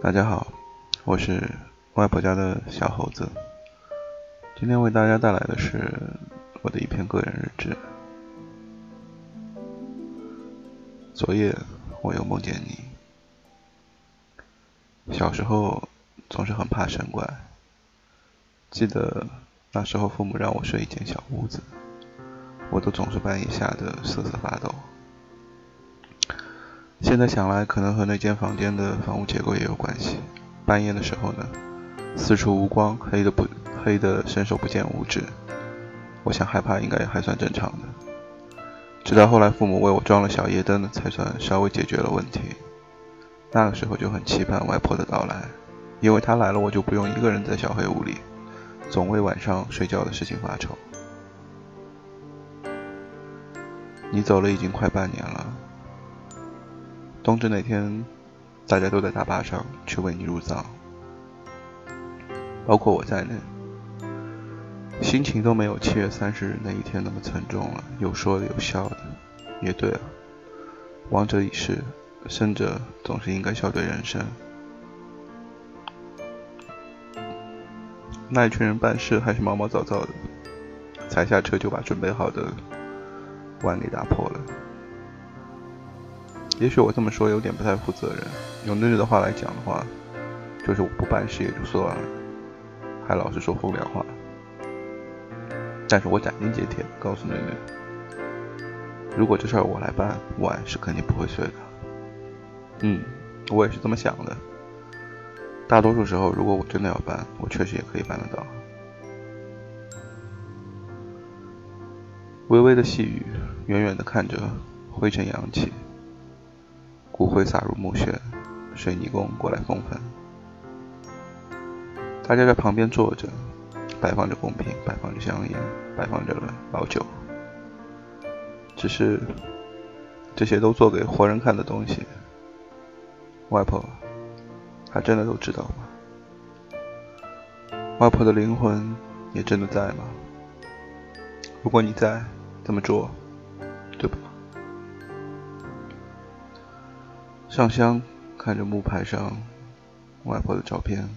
大家好，我是外婆家的小猴子。今天为大家带来的是我的一篇个人日志。昨夜我又梦见你。小时候总是很怕神怪，记得那时候父母让我睡一间小屋子，我都总是半夜吓得瑟瑟发抖。现在想来，可能和那间房间的房屋结构也有关系。半夜的时候呢，四处无光，黑的不黑的伸手不见五指。我想害怕应该还算正常的。直到后来父母为我装了小夜灯，才算稍微解决了问题。那个时候就很期盼外婆的到来，因为她来了，我就不用一个人在小黑屋里，总为晚上睡觉的事情发愁。你走了已经快半年了。冬至那天，大家都在大巴上去为你入葬，包括我在内，心情都没有七月三十日那一天那么沉重了。有说的，有笑的，也对了，亡者已逝，生者总是应该笑对人生。那一群人办事还是毛毛躁躁的，才下车就把准备好的碗给打破了。也许我这么说有点不太负责任。用囡囡的话来讲的话，就是我不办事也就算了，还老是说风凉话。但是我斩钉截铁告诉囡囡，如果这事儿我来办，碗是肯定不会碎的。嗯，我也是这么想的。大多数时候，如果我真的要办，我确实也可以办得到。微微的细雨，远远的看着，灰尘扬起。骨灰撒入墓穴，水泥工过来封坟。大家在旁边坐着，摆放着贡品，摆放着香烟，摆放着老酒。只是这些都做给活人看的东西。外婆，她真的都知道吗？外婆的灵魂也真的在吗？如果你在，怎么做，上香，看着木牌上外婆的照片，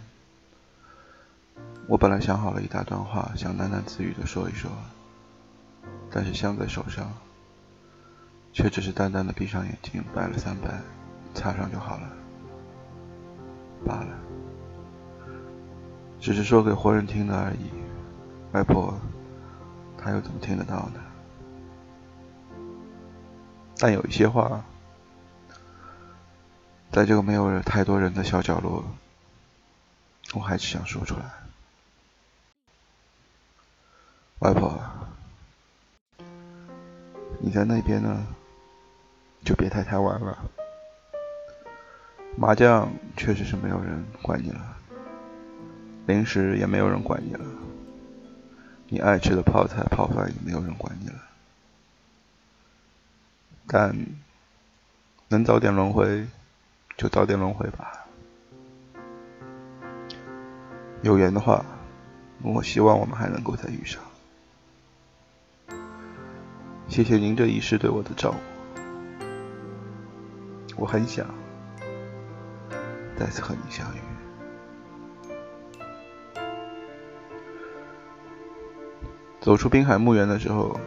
我本来想好了一大段话，想喃喃自语的说一说，但是香在手上，却只是淡淡的闭上眼睛，拜了三拜，擦上就好了，罢了，只是说给活人听的而已。外婆，她又怎么听得到呢？但有一些话。在这个没有太多人的小角落，我还是想说出来。外婆，你在那边呢，就别太贪玩了。麻将确实是没有人管你了，零食也没有人管你了，你爱吃的泡菜泡饭也没有人管你了。但能早点轮回。就早点轮回吧。有缘的话，我希望我们还能够再遇上。谢谢您这一世对我的照顾，我很想再次和你相遇。走出滨海墓园的时候，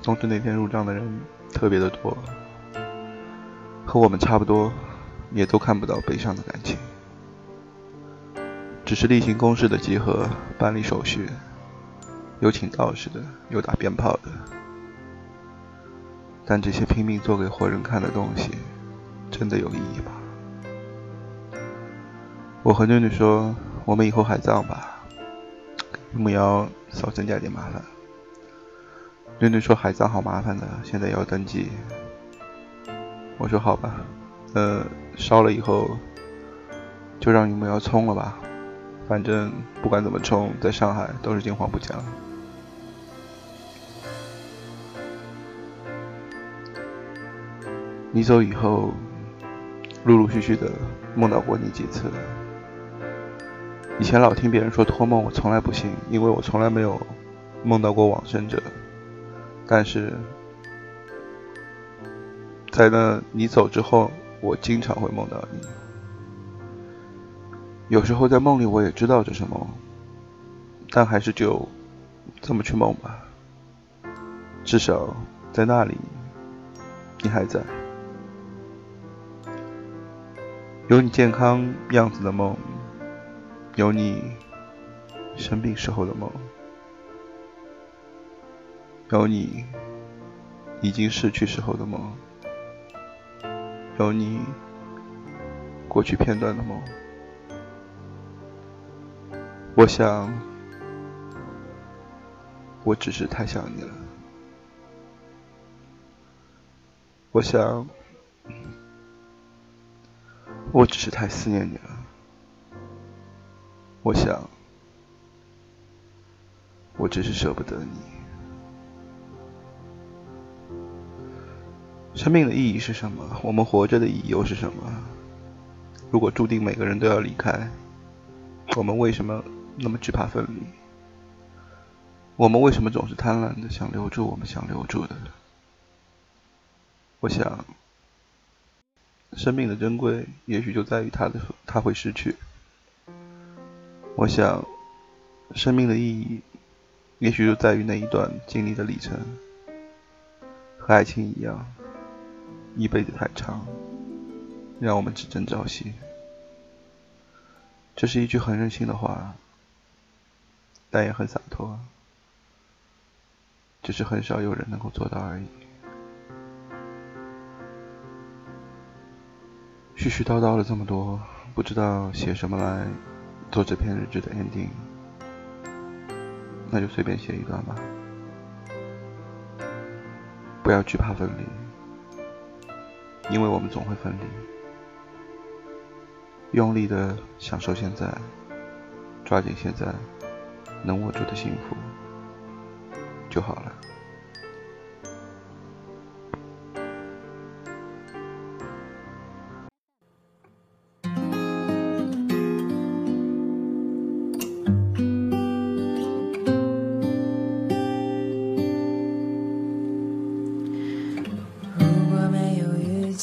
冬至那天入葬的人特别的多，和我们差不多。也都看不到悲伤的感情，只是例行公事的集合、办理手续，有请道士的，有打鞭炮的。但这些拼命做给活人看的东西，真的有意义吗？我和妞妞说，我们以后海葬吧，木瑶少增加点麻烦。妞妞说海葬好麻烦的，现在要登记。我说好吧。呃，烧了以后就让你们要冲了吧，反正不管怎么冲，在上海都是金黄不讲。你走以后，陆陆续续的梦到过你几次。以前老听别人说托梦，我从来不信，因为我从来没有梦到过往生者。但是在那你走之后。我经常会梦到你，有时候在梦里，我也知道这是梦，但还是就这么去梦吧。至少在那里，你还在。有你健康样子的梦，有你生病时候的梦，有你已经逝去时候的梦，有你过去片段的梦。我想，我只是太想你了。我想，我只是太思念你了。我想，我只是舍不得你。生命的意义是什么？我们活着的意义又是什么？如果注定每个人都要离开，我们为什么？那么惧怕分离，我们为什么总是贪婪的想留住我们想留住的？我想，生命的珍贵也许就在于它的它会失去。我想，生命的意义也许就在于那一段经历的里程，和爱情一样，一辈子太长，让我们只争朝夕。这是一句很任性的话。但也很洒脱，只是很少有人能够做到而已。絮絮叨叨了这么多，不知道写什么来做这篇日志的 ending，那就随便写一段吧。不要惧怕分离，因为我们总会分离。用力的享受现在，抓紧现在。能握住的幸福就好了。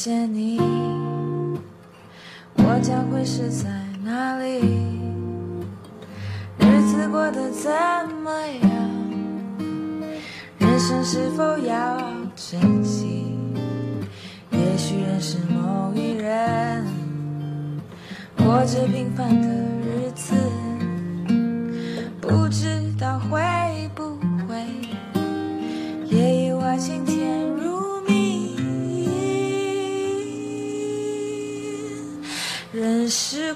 见你，我将会是在哪里？日子过得怎么样？人生是否要珍惜？也许认识某一人，过着平凡的日子，不知